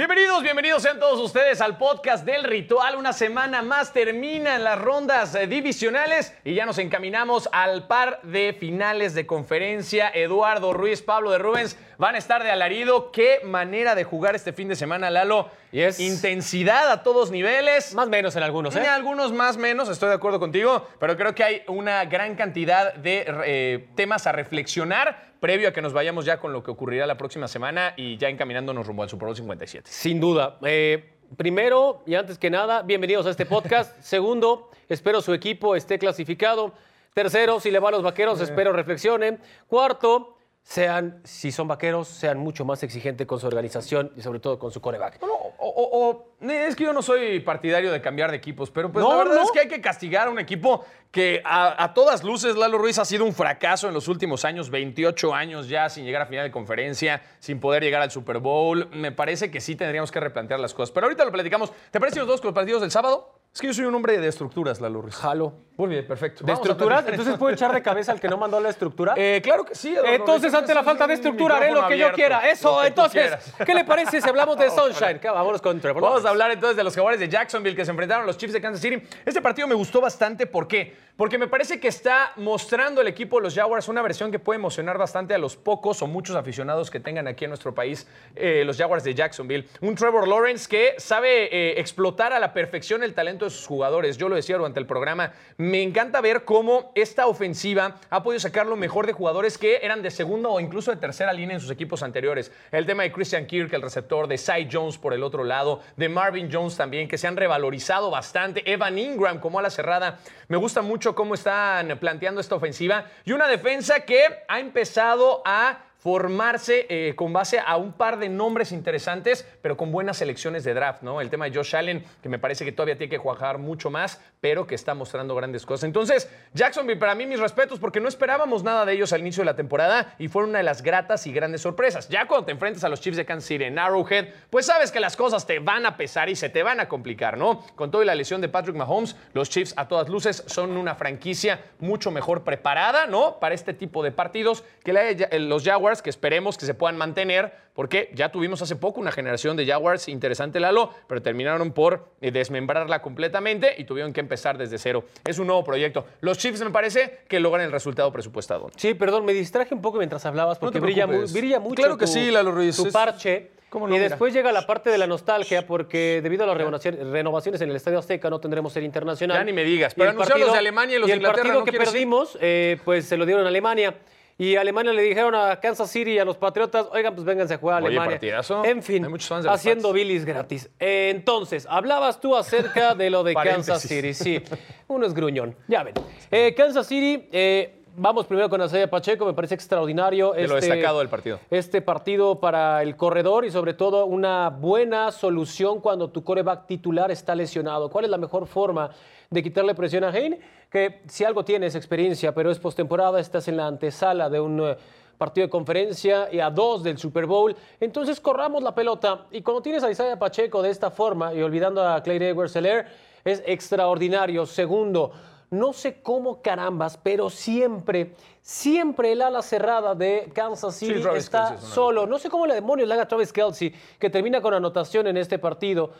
Bienvenidos, bienvenidos sean todos ustedes al podcast del ritual. Una semana más terminan las rondas eh, divisionales y ya nos encaminamos al par de finales de conferencia. Eduardo Ruiz, Pablo de Rubens van a estar de alarido. Qué manera de jugar este fin de semana, Lalo. Y es- Intensidad a todos niveles. Más o menos en algunos, En ¿eh? algunos más menos, estoy de acuerdo contigo, pero creo que hay una gran cantidad de eh, temas a reflexionar previo a que nos vayamos ya con lo que ocurrirá la próxima semana y ya encaminándonos rumbo al Super Bowl 57. Sin duda. Eh, primero y antes que nada, bienvenidos a este podcast. Segundo, espero su equipo esté clasificado. Tercero, si le va a los vaqueros, espero reflexionen. Cuarto, sean, si son vaqueros, sean mucho más exigentes con su organización y sobre todo con su coreback. No, no, o, o- o- es que yo no soy partidario de cambiar de equipos, pero pues No, la verdad no. es que hay que castigar a un equipo que a, a todas luces Lalo Ruiz ha sido un fracaso en los últimos años, 28 años ya sin llegar a final de conferencia, sin poder llegar al Super Bowl. Me parece que sí tendríamos que replantear las cosas, pero ahorita lo platicamos. ¿Te parece si nos vamos con los partidos del sábado? Es que yo soy un hombre de estructuras, Lalo Ruiz. Jalo. Muy bien, perfecto. ¿De Vamos a estructuras? platicar. Entonces puedo echar de cabeza al que no mandó la estructura. Eh, claro que sí. Eduardo Entonces, ante la es falta de un estructura, haré lo micrófono que yo abierto, quiera. lo Eso, que tú entonces, quieras. ¿qué le parece si hablamos de Sunshine? Vámonos con Trevor Vamos Lawrence. a hablar entonces de los jaguares de Jacksonville que se enfrentaron a los Chiefs de Kansas City. Este partido me gustó bastante. ¿Por qué? Porque me parece que está mostrando el equipo de los Jaguars una versión que puede emocionar bastante a los pocos o muchos aficionados que tengan aquí en nuestro país eh, los Jaguars de Jacksonville. Un Trevor Lawrence que sabe eh, explotar a la perfección el talento de sus jugadores. Yo lo decía durante el programa. Me encanta ver cómo esta ofensiva ha podido sacar lo mejor de jugadores que eran de segunda o incluso de tercera línea en sus equipos anteriores. El tema de Christian Kirk, el receptor, de Cy Jones por el otro lado, de Marvin Jones también, que se han revalorizado bastante. Evan Ingram como a la cerrada. Me gusta mucho cómo están planteando esta ofensiva. Y una defensa que ha empezado a formarse eh, con base a un par de nombres interesantes, pero con buenas selecciones de draft, ¿no? El tema de Josh Allen, que me parece que todavía tiene que cuajar mucho más, pero que está mostrando grandes cosas. Entonces, Jacksonville, para mí, mis respetos, porque no esperábamos nada de ellos al inicio de la temporada y fueron una de las gratas y grandes sorpresas. Ya cuando te enfrentas a los Chiefs de Kansas City en Arrowhead, pues sabes que las cosas te van a pesar y se te van a complicar, ¿no? Con todo y la lesión de Patrick Mahomes, los Chiefs a todas luces son una franquicia mucho mejor preparada, ¿no? Para este tipo de partidos que la Ja- los Jaguars, que esperemos que se puedan mantener, porque ya tuvimos hace poco una generación de Jaguars interesante, Lalo, pero terminaron por eh, desmembrarla completamente y tuvieron que empezar desde cero. Es un nuevo proyecto. Los Chiefs me parece que logran el resultado presupuestado. Sí, perdón, me distraje un poco mientras hablabas porque te brilla, mu- brilla mucho Claro que tu, sí, Lalo Ruiz, tu parche. ¿Cómo no? y Mira. después llega la parte de la nostalgia porque debido a las renovaci- renovaciones en el Estadio Azteca no tendremos ser internacional. Ya ni me digas, Y pero el anunciaron los de Alemania y los de el Inglaterra, partido ¿no que perdimos, eh, pues se lo dieron a Alemania. Y a Alemania le dijeron a Kansas City y a los Patriotas, oigan, pues vénganse a jugar a Oye, Alemania. partidazo. En fin, Hay muchos fans de los haciendo bilis gratis. Eh, entonces, hablabas tú acerca de lo de Kansas. City. Sí, uno es gruñón. Ya ven. Eh, Kansas City, eh, vamos primero con Isaiah Pacheco, me parece extraordinario. De lo destacado del partido. Este partido para el corredor y sobre todo una buena solución cuando tu coreback titular está lesionado. ¿Cuál es la mejor forma de quitarle presión a Hein? Que si algo tienes experiencia, pero es postemporada, estás en la antesala de un... eh, partido de conferencia y a dos del Super Bowl. Entonces corramos la pelota y cuando tienes a Isaiah Pacheco de esta forma y olvidando a Clay edwards Seller es extraordinario. Segundo, no sé cómo carambas, pero siempre, siempre el ala cerrada de Kansas City está solo. No sé cómo le demonios le haga Travis Kelsey, que termina con anotación en este partido,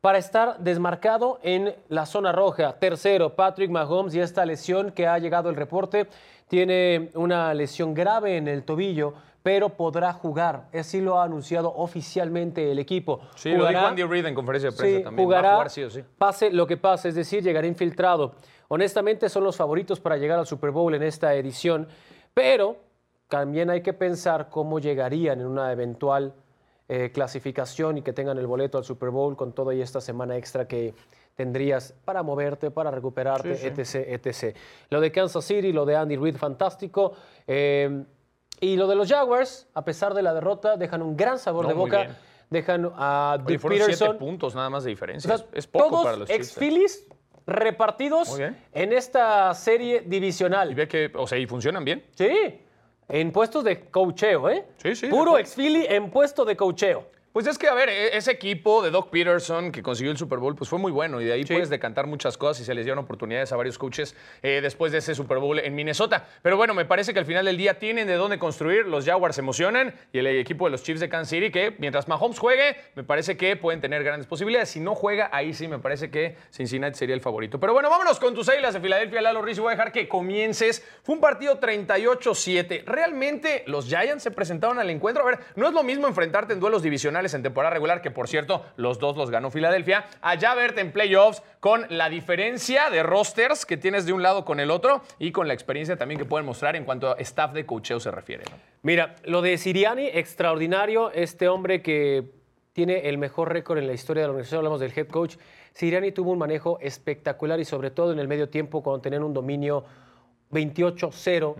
para estar desmarcado en la zona roja. Tercero, Patrick Mahomes y esta lesión que ha llegado el reporte. Tiene una lesión grave en el tobillo, pero podrá jugar. Así lo ha anunciado oficialmente el equipo. Sí, lo dijo Andy Reid en conferencia de prensa Sí, también. Jugará, Va a jugar sí o sí. pase lo que pase, es decir, llegará infiltrado. Honestamente, son los favoritos para llegar al Super Bowl en esta edición, pero también hay que pensar cómo llegarían en una eventual eh, clasificación y que tengan el boleto al Super Bowl con toda esta semana extra que tendrías para moverte, para recuperarte, etc, etc. Lo de Kansas City, lo de Andy Reid, fantástico. Eh, y lo de los Jaguars, a pesar de la derrota, dejan un gran sabor No, de muy boca. bien. Dejan a Oye, fueron siete Peterson. puntos nada más de diferencia. O sea, es, poco todos para los Chiefs. ¿eh? ex-Phillies repartidos Muy en esta serie Y divisional. ve que, o sea, y funcionan bien. Sí, en puestos de cocheo, ¿eh? Sí, sí, Puro acuerdo. ex-Philly en puesto de cocheo. Pues es que, a ver, e- ese equipo de Doc Peterson que consiguió el Super Bowl, pues fue muy bueno. Y de ahí puedes decantar muchas cosas y se les dieron oportunidades a varios coaches eh, después de ese Super Bowl en Minnesota. Pero bueno, me parece que al final del día tienen de dónde construir. Los Jaguars se emocionan y el equipo de los Chiefs de Kansas City, que mientras Mahomes juegue, me parece que pueden tener grandes posibilidades. Si no juega, ahí sí me parece que Cincinnati sería el favorito. Pero bueno, vámonos con tus águilas de Filadelfia, Lalo Ruiz. y Voy a dejar que comiences. Fue un partido 38-7. Realmente los Giants se presentaron al encuentro. A ver, no es lo mismo enfrentarte en duelos divisionales en temporada regular, que por cierto, los dos los ganó Filadelfia, allá verte en playoffs con la diferencia de rosters que tienes de un lado con el otro y con la experiencia también que pueden mostrar en cuanto a staff de coacheo se refiere. ¿no? Mira, lo de Siriani, extraordinario, este hombre que tiene el mejor récord en la historia de la organización, hablamos del head coach. Siriani tuvo un manejo espectacular y sobre todo en el medio tiempo cuando tenían un dominio 28-0,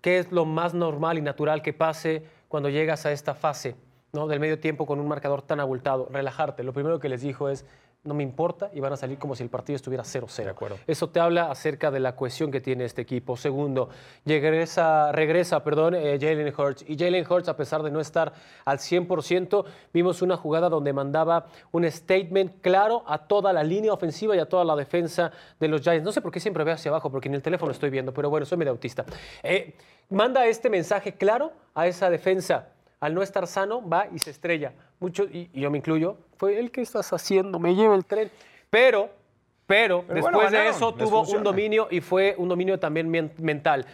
que es lo más normal y natural que pase cuando llegas a esta fase ¿no? del medio tiempo con un marcador tan abultado. Relajarte. Lo primero que les dijo es, no me importa y van a salir como si el partido estuviera 0-0. De acuerdo. Eso te habla acerca de la cohesión que tiene este equipo. Segundo, regresa, regresa perdón, eh, Jalen Hurts. Y Jalen Hurts, a pesar de no estar al 100%, vimos una jugada donde mandaba un statement claro a toda la línea ofensiva y a toda la defensa de los Giants. No sé por qué siempre veo hacia abajo, porque en el teléfono estoy viendo, pero bueno, soy medio autista. Eh, manda este mensaje claro a esa defensa al no estar sano, va y se estrella. Mucho, y, y yo me incluyo, fue el que estás haciendo, me lleva el tren. Pero, pero, Pero después bueno, de eso tuvo un dominio y fue un dominio también men- mental.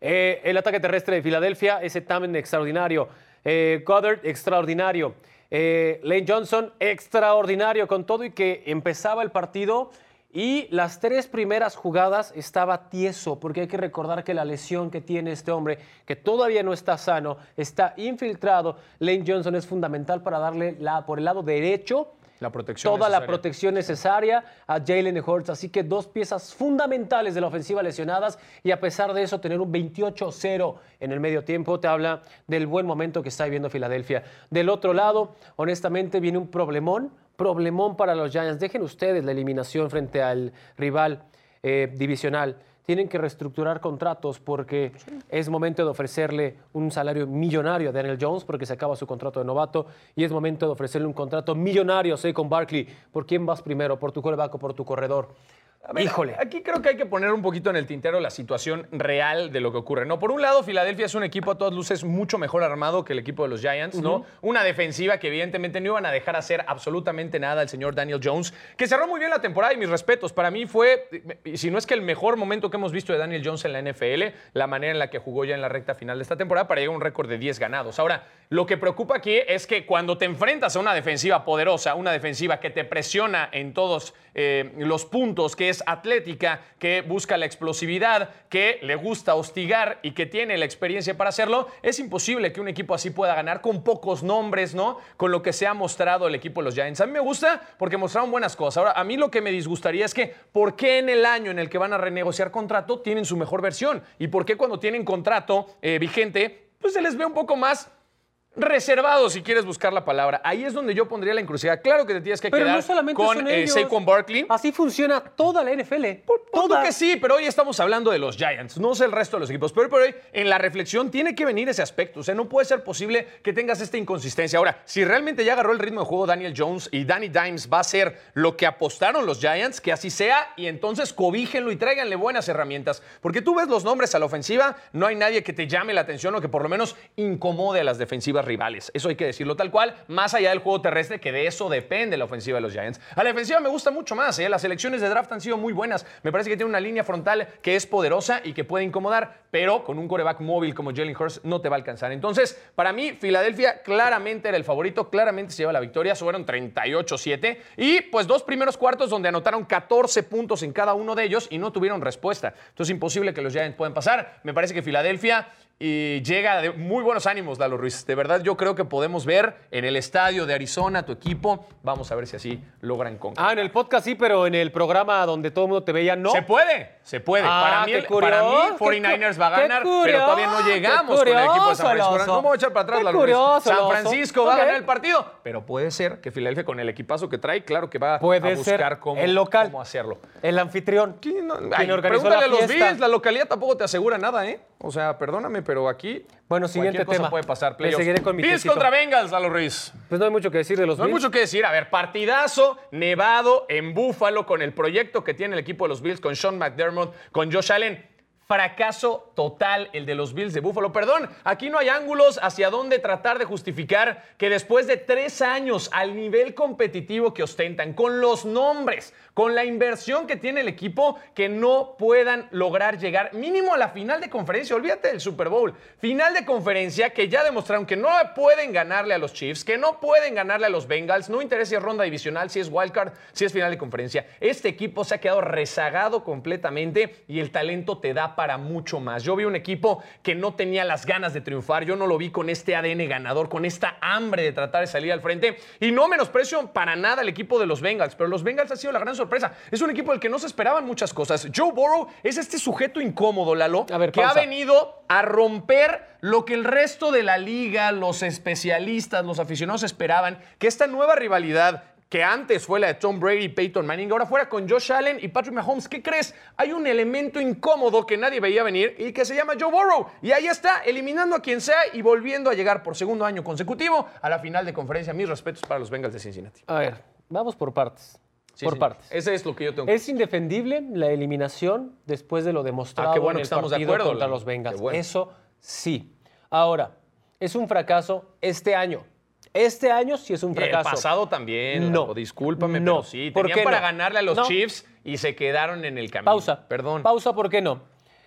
Eh, el ataque terrestre de Filadelfia, ese también extraordinario. Eh, Goddard, extraordinario. Eh, Lane Johnson, extraordinario con todo y que empezaba el partido y las tres primeras jugadas estaba tieso, porque hay que recordar que la lesión que tiene este hombre, que todavía no está sano, está infiltrado. Lane Johnson es fundamental para darle la, por el lado derecho La protección. toda la protección necesaria a Jalen Hurts. Así que dos piezas fundamentales de la ofensiva lesionadas y a pesar de eso tener un 28-0 en el medio tiempo te habla del buen momento que está viviendo Filadelfia. Del otro lado, honestamente, viene un problemón, problemón para los Giants. Dejen ustedes la eliminación frente al rival eh, divisional. Tienen que reestructurar contratos porque es momento de ofrecerle un salario millonario a Daniel Jones porque se acaba su contrato de novato y es momento de ofrecerle un contrato millonario a Saquon Barkley. ¿Por quién vas primero? ¿Por tu coreback o por tu corredor? A ver, Híjole. Aquí creo que hay que poner un poquito en el tintero la situación real de lo que ocurre. ¿no? Por un lado, Filadelfia es un equipo a todas luces mucho mejor armado que el equipo de los Giants, ¿no? Una defensiva que evidentemente no iban a dejar hacer absolutamente nada al señor Daniel Jones, que cerró muy bien la temporada y mis respetos. Para mí fue, si no es que el mejor momento que hemos visto de Daniel Jones en la NFL, la manera en la que jugó ya en la recta final de esta temporada para llegar a un récord de 10 ganados. Ahora, lo que preocupa aquí es que cuando te enfrentas a una defensiva poderosa, una defensiva que te presiona en todos eh, los puntos, que es atlética, que busca la explosividad, que le gusta hostigar y que tiene la experiencia para hacerlo, es imposible que un equipo así pueda ganar con pocos nombres, ¿no? Con lo que se ha mostrado el equipo de los Giants. A mí me gusta porque mostraron buenas cosas. Ahora, a mí lo que me disgustaría es que, ¿por qué en el año en el que van a renegociar contrato tienen su mejor versión? ¿Y por qué cuando tienen contrato eh, vigente, pues se les ve un poco más reservado, si quieres buscar la palabra. Ahí es donde yo pondría la encrucijada. Claro que te tienes que Pero quedar no solamente con eh. Saquon Barkley. Así funciona toda la NFL. Toda. que sí, pero hoy estamos hablando de los Giants, no sé el resto de los equipos. Pero por hoy, en la reflexión, tiene que venir ese aspecto. O sea, no puede ser posible que tengas esta inconsistencia. Ahora, si realmente ya agarró el ritmo de juego Daniel Jones y Danny Dimes va a ser lo que apostaron los Giants, que así sea, y entonces cobíjenlo y tráiganle buenas herramientas. Porque tú ves los nombres a la ofensiva, no hay nadie que te llame la atención o que por lo menos incomode a las defensivas rivales. Eso hay que decirlo tal cual, más allá del juego terrestre, que de eso depende la ofensiva de los Giants. A la defensiva me gusta mucho más, ¿eh? las elecciones de draft han sido muy buenas. Me parece que tiene una línea frontal que es poderosa y que puede incomodar, pero con un coreback móvil como Jalen Hurst no te va a alcanzar. Entonces, para mí, Filadelfia claramente era el favorito, claramente se lleva la victoria, fueron 38-7 y pues dos primeros cuartos donde anotaron 14 puntos en cada uno de ellos y no tuvieron respuesta. Entonces, imposible que los Giants puedan pasar. Me parece que Filadelfia y llega de muy buenos ánimos, Lalo Ruiz. De verdad, yo creo que podemos ver en el estadio de Arizona tu equipo. Vamos a ver si así logran con. Ah, en el podcast sí, pero en el programa donde todo el mundo te veía, no. Se puede, se puede. Ah, para, mí, el- para mí, qué 49ers cu- va a ganar, pero todavía no llegamos con el equipo de San Francisco. No voy a echar para atrás, Lalo Ruiz. curioso, San. Francisco va a ganar el partido, pero puede ser que Filadelfia con el equipazo que trae, claro que va Puede a ser buscar cómo, el local. cómo hacerlo. El anfitrión. ¿Quién no- Quien Ay, organizó pregúntale la a los. Bills, la localidad tampoco te asegura nada, ¿eh? O sea, perdóname, pero aquí Bueno, siguiente cosa tema. puede pasar. Le playoffs. seguiré con mi Bills contra Bengals, Lalo Ruiz. Pues no hay mucho que decir de los No hay mucho que decir. A ver, partidazo nevado en Búfalo con el proyecto que tiene el equipo de los Bills, con Sean McDermott, con Josh Allen. Fracaso total el de los Bills de Búfalo. Perdón, aquí no hay ángulos hacia dónde tratar de justificar que después de tres años al nivel competitivo que ostentan, con los nombres, con la inversión que tiene el equipo, que no puedan lograr llegar mínimo a la final de conferencia. Olvídate del Super Bowl. Final de conferencia que ya demostraron que no pueden ganarle a los Chiefs, que no pueden ganarle a los Bengals. No interesa si es ronda divisional, si es wildcard, si es final de conferencia. Este equipo se ha quedado rezagado completamente y el talento te da para mucho más. Yo vi un equipo que no tenía las ganas de triunfar. Yo no lo vi con este ADN ganador, con esta hambre de tratar de salir al frente. Y no menosprecio para nada el equipo de los Bengals, pero los Bengals ha sido la gran sorpresa. Es un equipo del que no se esperaban muchas cosas. Joe Burrow es este sujeto incómodo, Lalo, ver, que ha venido a romper lo que el resto de la liga, los especialistas, los aficionados esperaban, que esta nueva rivalidad que antes fue la de Tom Brady y Peyton Manning, ahora fuera con Josh Allen y Patrick Mahomes. ¿Qué crees? Hay un elemento incómodo que nadie veía venir y que se llama Joe Burrow. Y ahí está, eliminando a quien sea y volviendo a llegar por segundo año consecutivo a la final de conferencia. Mis respetos para los Bengals de Cincinnati. A ver, vamos por partes. Sí, por partes. Ese es lo que yo tengo que Es indefendible la eliminación después de lo demostrado Ah, qué bueno en que el estamos de partido acuerdo, contra los Bengals. Qué bueno. Eso sí. Ahora, es un fracaso este año. Este año sí es un fracaso. El pasado también, No. Discúlpame, No. pero sí. ¿Por Tenían para no? ganarle a los No. Chiefs y se quedaron en el camino. Pausa. Perdón. Pausa, ¿por qué no?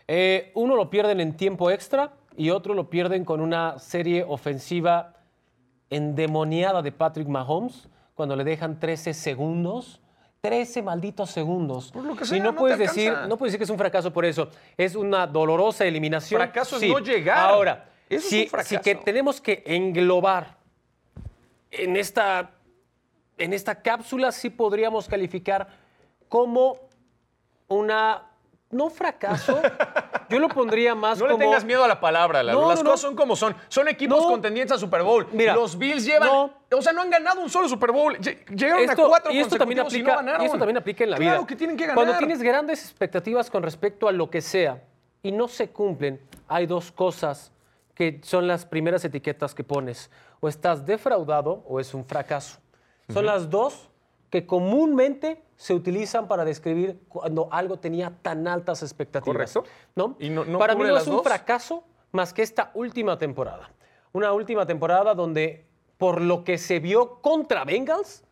Eh, uno lo pierden en tiempo extra y otro lo pierden con una serie ofensiva endemoniada de Patrick Mahomes cuando le dejan 13 segundos. 13 malditos segundos. Por lo que y sea, no, no te puedes decir, alcanza. no puedes decir que es un fracaso por eso. Es una dolorosa eliminación. Fracaso es Sí. no llegar. Ahora, Eso es si, un fracaso. si que tenemos que englobar en esta, en esta cápsula, sí podríamos calificar como una, no fracaso, yo lo pondría más No como... le tengas miedo a la palabra, Lalo. No, Las no, no. cosas son como son. Son equipos No. contendientes a Super Bowl. Mira, los Bills llevan. no. O sea, no han ganado un solo Super Bowl. Lle- Llegaron Esto- a cuatro y esto también y aplica, no ganaron. y esto también aplica en la vida. Claro que tienen que ganar. Cuando tienes grandes expectativas con respecto a lo que sea y no se cumplen, hay dos cosas que son las primeras etiquetas que pones. O estás defraudado o es un fracaso. Son las dos que comúnmente se utilizan para describir cuando algo tenía tan altas expectativas. Correcto. ¿no? ¿Y no- no para mí no es un dos? fracaso más que esta última temporada. Una última temporada donde, por lo que se vio contra Bengals,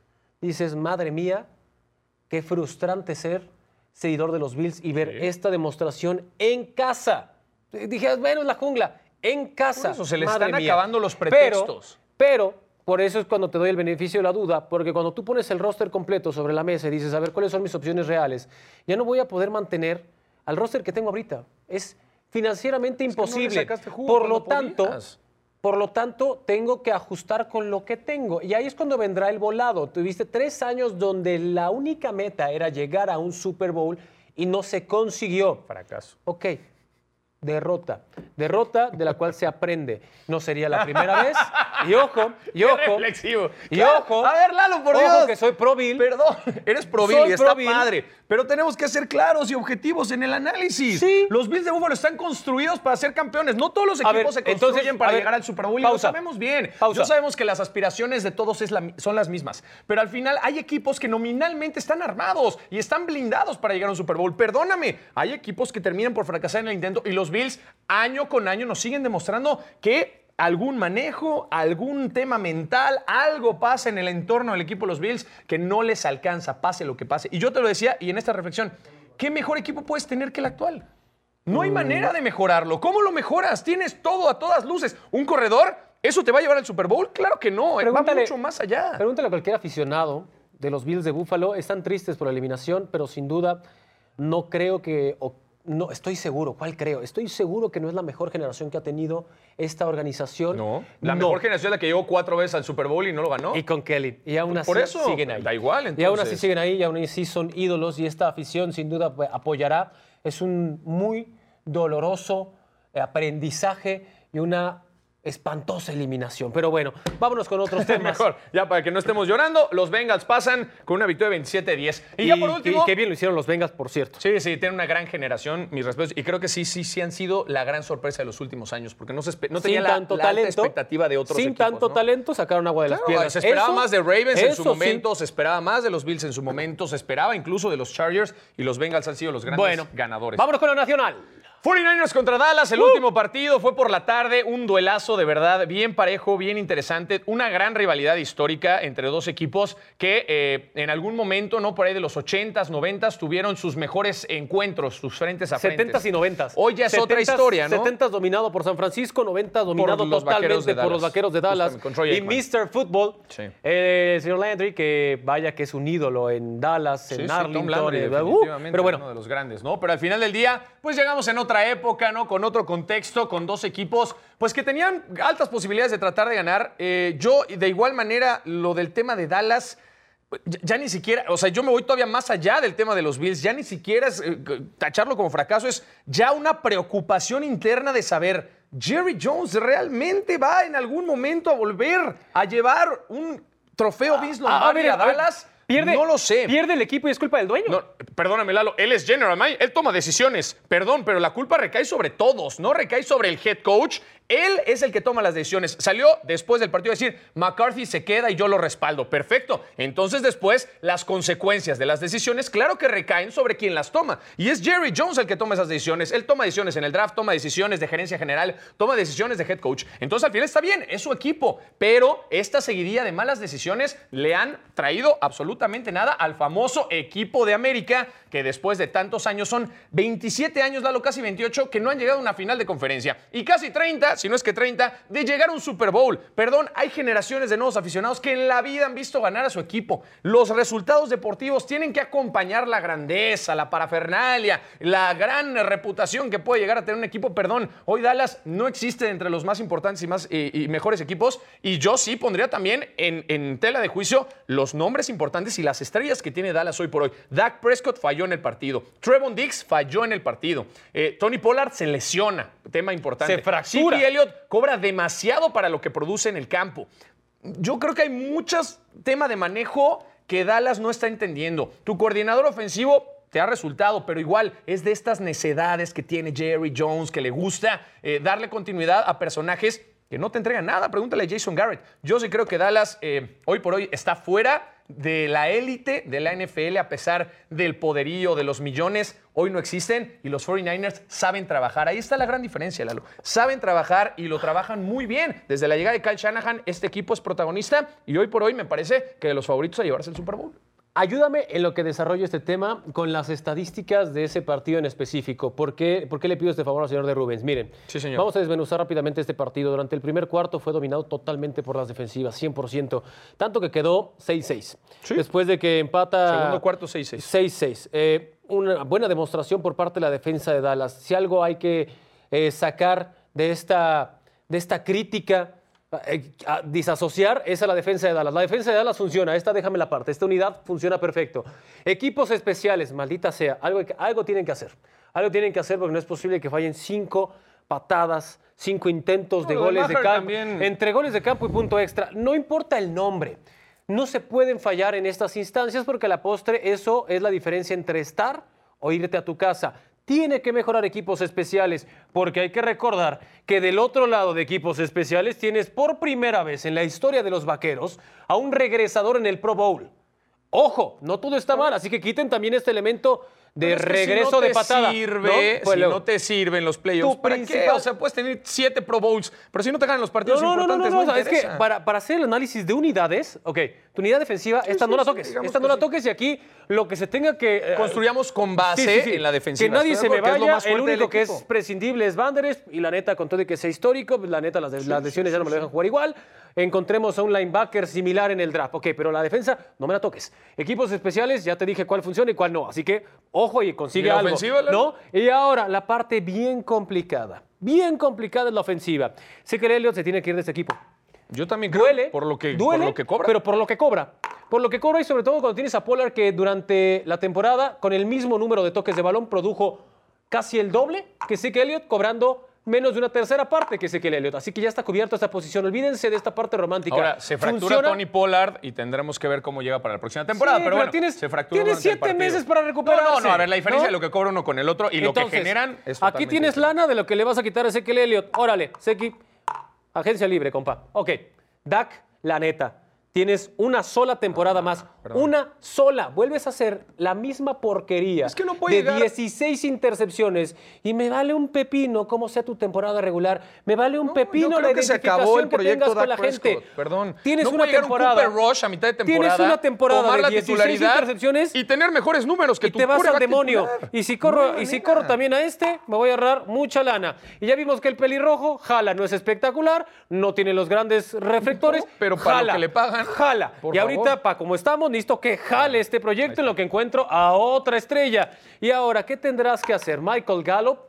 dices, madre mía, qué frustrante ser seguidor de los Bills y ver esta demostración en casa. Dije, bueno, es la jungla, en casa. Por eso, se le madre están mía. acabando los Pero- pretextos. Pero, por eso es cuando te doy el beneficio de la duda, porque cuando tú pones el roster completo sobre la mesa y dices, a ver, ¿cuáles son mis opciones reales? Ya no voy a poder mantener al roster que tengo ahorita. Es financieramente imposible. jugo por lo tanto, podías. por lo tanto, tengo que ajustar con lo que tengo. Y ahí es cuando vendrá el volado. Tuviste tres años donde la única meta era llegar a un Super Bowl y no se consiguió. Fracaso. Ok, derrota. Derrota de la cual se aprende. No sería la primera vez. Y ojo, y Qué ojo. reflexivo. Y Claro. ojo. A ver, Lalo, por ojo Dios. que soy pro Bill. Perdón, eres pro Bill Soy y está pro padre. Pero tenemos que ser claros y objetivos en el análisis. Sí. Los Bills de Buffalo están construidos para ser campeones. No todos los ver, equipos se entonces, construyen para ver, llegar al Super Bowl y pausa. lo sabemos bien. Pausa. Ya sabemos que las aspiraciones de todos es la- son las mismas. Pero al final hay equipos que nominalmente están armados y están blindados para llegar a un Super Bowl. Perdóname, hay equipos que terminan por fracasar en el intento y los Bills año con año nos siguen demostrando que algún manejo, algún tema mental, algo pasa en el entorno del equipo de los Bills que no les alcanza, pase lo que pase. Y yo te lo decía, y en esta reflexión, ¿qué mejor equipo puedes tener que el actual? No hay manera de mejorarlo. ¿Cómo lo mejoras? Tienes todo a todas luces. ¿Un corredor? ¿Eso te va a llevar al Super Bowl? Claro que no. eh, Va mucho más allá. Pregúntale a cualquier aficionado de los Bills de Buffalo. Están tristes por la eliminación, pero sin duda no creo que. o- no, estoy seguro. ¿Cuál creo? Estoy seguro que no es la mejor generación que ha tenido esta organización. No. La No. mejor generación es la que llegó cuatro veces al Super Bowl y no lo ganó. Y con Kelly. Y aún así Por eso, siguen ahí. da igual, Y aún así siguen ahí, y aún así son ídolos. Y esta afición sin duda pues, apoyará. Es un muy doloroso eh, aprendizaje y una espantosa eliminación. Pero bueno, vámonos con otros temas. Mejor, ya para que no estemos llorando, los Bengals pasan con una victoria de 27-10. Y, ya por último. qué bien lo hicieron los Bengals, por cierto. Sí, sí, tienen una gran generación, mis respetos. Y creo que sí, sí, sí han sido la gran sorpresa de los últimos años, porque no, se no tenía la, tanto la alta talento, expectativa de otros sin equipos. tanto ¿no? talento sacaron agua de las piedras. se esperaba Eso- más de Ravens en su sí. momento, se esperaba más de los Bills en su momento, se esperaba incluso de los Chargers y los Bengals han sido los grandes Bueno, ganadores. Vámonos con la nacional. 49ers contra Dallas, Uh. el último partido fue por la tarde, un duelazo de verdad bien parejo, bien interesante, una gran rivalidad histórica entre dos equipos que eh, en algún momento, no por ahí de los 80s, 90s, tuvieron sus mejores encuentros, sus frentes a frentes. 70s y 90s. Hoy ya es otra 70s historia, ¿no? 70s dominado por San Francisco, 90s dominado totalmente por los vaqueros de Dallas. Y. Mr. Football, Sí. eh, el señor Landry, que vaya que es un ídolo en Dallas, Sí, en sí, Arlington. Landry, eh, uh, pero uno bueno, de los grandes, ¿no? Pero al final del día, pues llegamos en otra época, ¿no? Con otro contexto, con dos equipos, pues que tenían altas posibilidades de tratar de ganar. Eh, yo, de igual manera, lo del tema de Dallas. Ya, ya ni siquiera, o sea, yo me voy todavía más allá del tema de los Bills, ya ni siquiera es, eh, tacharlo como fracaso, es ya una preocupación interna de saber, Jerry Jones realmente va en algún momento a volver a llevar un trofeo Vince Lombardi a, ver, a ver, Dallas. Pierde, no lo sé. Pierde el equipo y es culpa del dueño. No, perdóname, Lalo, él es general manager, él toma decisiones, perdón, pero la culpa recae sobre todos, no recae sobre el head coach. Él es el que toma las decisiones. Salió después del partido a decir, McCarthy se queda y yo lo respaldo. Perfecto. Entonces después, las consecuencias de las decisiones, claro que recaen sobre quien las toma. Y es Jerry Jones el que toma esas decisiones. Él toma decisiones en el draft, toma decisiones de gerencia general, toma decisiones de head coach. Entonces al final está bien, es su equipo. Pero esta seguidilla de malas decisiones le han traído absolutamente nada al famoso equipo de América, que después de tantos años son 27 años, Lalo, casi 28, que no han llegado a una final de conferencia. Y casi 30, si no es que 30, de llegar a un Super Bowl. Perdón, hay generaciones de nuevos aficionados que en la vida han visto ganar a su equipo. Los resultados deportivos tienen que acompañar la grandeza, la parafernalia, la gran reputación que puede llegar a tener un equipo. Perdón, hoy Dallas no existe entre los más importantes y más y, y mejores equipos. Y yo sí pondría también en, en tela de juicio los nombres importantes y las estrellas que tiene Dallas hoy por hoy. Dak Prescott falló en el partido. Trevon Diggs falló en el partido. Eh, Tony Pollard se lesiona, tema importante. Se fractura. Elliott cobra demasiado para lo que produce en el campo. Yo creo que hay muchos temas de manejo que Dallas no está entendiendo. Tu coordinador ofensivo te ha resultado, pero igual es de estas necedades que tiene Jerry Jones, que le gusta eh, darle continuidad a personajes que no te entregan nada. Pregúntale a Jason Garrett. Yo sí creo que Dallas eh, hoy por hoy está fuera de la élite de la NFL a pesar del poderío de los millones. Hoy no existen y los 49ers saben trabajar. Ahí está la gran diferencia, Lalo. Saben trabajar y lo trabajan muy bien. Desde la llegada de Kyle Shanahan, este equipo es protagonista y hoy por hoy me parece que de los favoritos a llevarse el Super Bowl. Ayúdame en lo que desarrollo este tema con las estadísticas de ese partido en específico. ¿Por qué, por qué le pido este favor al señor de Rubens? Miren, Sí, señor. vamos a desmenuzar rápidamente este partido. Durante el primer cuarto fue dominado totalmente por las defensivas, 100%. Tanto que quedó 6-6. Sí. Después de que empata... Segundo cuarto, 6-6. 6-6. Eh, una buena demostración por parte de la defensa de Dallas. Si algo hay que eh, sacar de esta, de esta crítica, eh, a disasociar, es a la defensa de Dallas. La defensa de Dallas funciona. Esta déjame la parte. Esta unidad funciona perfecto. Equipos especiales, maldita sea. Algo, algo tienen que hacer. Algo tienen que hacer porque no es posible que fallen cinco patadas, cinco intentos de No, lo de goles de campo. también. Entre goles de campo y punto extra. No importa el nombre. No se pueden fallar en estas instancias porque a la postre eso es la diferencia entre estar o irte a tu casa. Tiene que mejorar equipos especiales porque hay que recordar que del otro lado de equipos especiales tienes por primera vez en la historia de los vaqueros a un regresador en el Pro Bowl. Ojo, no todo está mal, así que quiten también este elemento de regreso si no de patada. Sirve, ¿no? Pues si luego- no te sirven los playoffs, ¿para qué? O sea, puedes tener siete Pro Bowls, pero si no te ganan los partidos no, importantes, no, no, es que para, para hacer el análisis de unidades, ok, tu unidad defensiva, esta no la toques, esta no la toques y aquí lo que se tenga que... eh, Construyamos con base Sí, en la defensiva. Que nadie se de me vaya. más el único que es prescindible es Vanderes. Y la neta, con todo y que sea histórico, pues, la neta, las, de- las lesiones ya no me lo dejan jugar igual. Encontremos a un linebacker similar en el draft. Ok, pero la defensa, no me la toques. Equipos especiales, ya te dije cuál funciona y cuál no. Así que, ojo y consigue ¿Y la algo. ofensiva? ¿No? Y ahora, la parte bien complicada. Bien complicada es la ofensiva. Sé que Elliott se tiene que ir de este equipo. Yo también creo, Duele, por lo que, duele, por lo que cobra. Pero por lo que cobra. Por lo que cobra y sobre todo cuando tienes a Pollard que durante la temporada, con el mismo número de toques de balón, produjo casi el doble que Zeke Elliott, cobrando menos de una tercera parte que Ezequiel Elliott. Así que ya está cubierta esta posición. Olvídense de esta parte romántica. Ahora, se fractura ¿Funciona? Tony Pollard y tendremos que ver cómo llega para la próxima temporada. Sí, pero, pero bueno, tienes- se fractura tienes siete meses para recuperarse, No, no, no. A ver, la diferencia ¿no? de lo que cobra uno con el otro y lo que generan es Aquí tienes diferente. lana de lo que le vas a quitar a Ezequiel Elliott. Órale, Seki. Agencia libre, compa. Ok. Dak, la neta. Tienes una sola temporada más. Una sola. Vuelves a hacer la misma porquería. Es que no puede De llegar- 16 intercepciones. Y me vale un pepino cómo sea tu temporada regular. Me vale un pepino yo creo la que se acabó el que proyecto tengas con la gente. Perdón. Tienes No una puede un temporada. Cooper Rush a mitad de temporada, Tienes una temporada tomar de la 16 titularidad intercepciones y tener mejores números que y tu te vas al demonio. titular. Y si No corro, y si corro también a este, me voy a ahorrar mucha lana. Y ya vimos que el pelirrojo jala, no es espectacular, no tiene los grandes reflectores, No, pero para lo jala, que le pagan, jala. por y ahorita, para como estamos, necesito que jale este proyecto en lo que encuentro a otra estrella. Y ahora, ¿qué tendrás que hacer? Michael Gallup,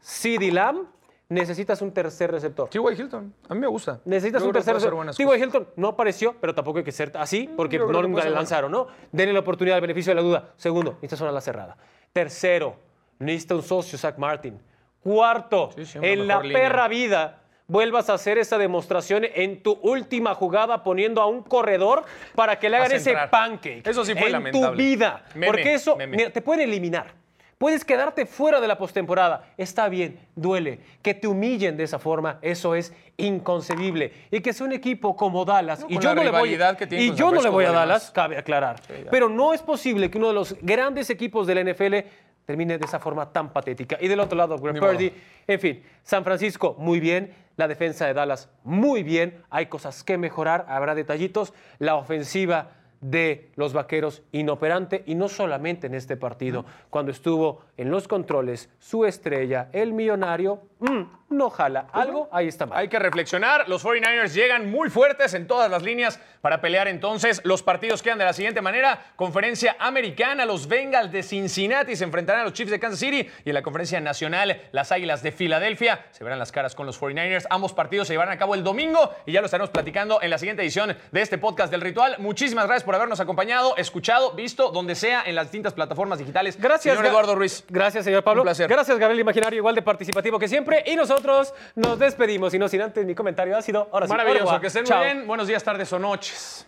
CeeDee Lamb, necesitas un tercer receptor. T.Y. Hilton, a mí me gusta. Necesitas Yo un tercer receptor. T.Y. Hilton no apareció, pero tampoco hay que ser así porque yo no le lanzaron, ¿no? Denle la oportunidad, el beneficio de la duda. Segundo, necesitas una ala cerrada. Tercero, necesita un socio, Zach Martin. Cuarto, Sí, sí, una en la línea. perra vida vuelvas a hacer esa demostración en tu última jugada poniendo a un corredor para que le hagan ese pancake. Eso sí fue en lamentable. tu vida. Meme, porque eso, mira, te pueden eliminar. Puedes quedarte fuera de la postemporada. Está bien, duele. Que te humillen de esa forma, eso es inconcebible. Y que sea un equipo como Dallas. No, y yo no le voy, que tiene y yo no le voy a Dallas, cabe aclarar. Pero no es posible que uno de los grandes equipos de la NFL termine de esa forma tan patética. Y del otro lado, Greg Purdy. En fin, San Francisco, muy bien. La defensa de Dallas, muy bien. Hay cosas que mejorar, habrá detallitos. La ofensiva de los vaqueros inoperante y no solamente en este partido. Cuando estuvo en los controles, su estrella, el millonario, mm, no jala. Algo ahí está mal. Hay que reflexionar. Los 49ers llegan muy fuertes en todas las líneas para pelear entonces. Los partidos quedan de la siguiente manera. Conferencia americana, los Bengals de Cincinnati se enfrentarán a los Chiefs de Kansas City y en la conferencia nacional, las Águilas de Filadelfia se verán las caras con los 49ers. Ambos partidos se llevarán a cabo el domingo y ya lo estaremos platicando en la siguiente edición de este podcast del Ritual. Muchísimas gracias por habernos acompañado, escuchado, visto, donde sea, en las distintas plataformas digitales. Gracias, señor Eduardo Ruiz. Gracias, señor Pablo. Un placer. Gracias, Gabriel Imaginario, igual de participativo que siempre. Y nosotros nos despedimos. Y no sin antes mi comentario ha sido ahora sí. Maravilloso, que estén muy bien. Buenos días, tardes o noches.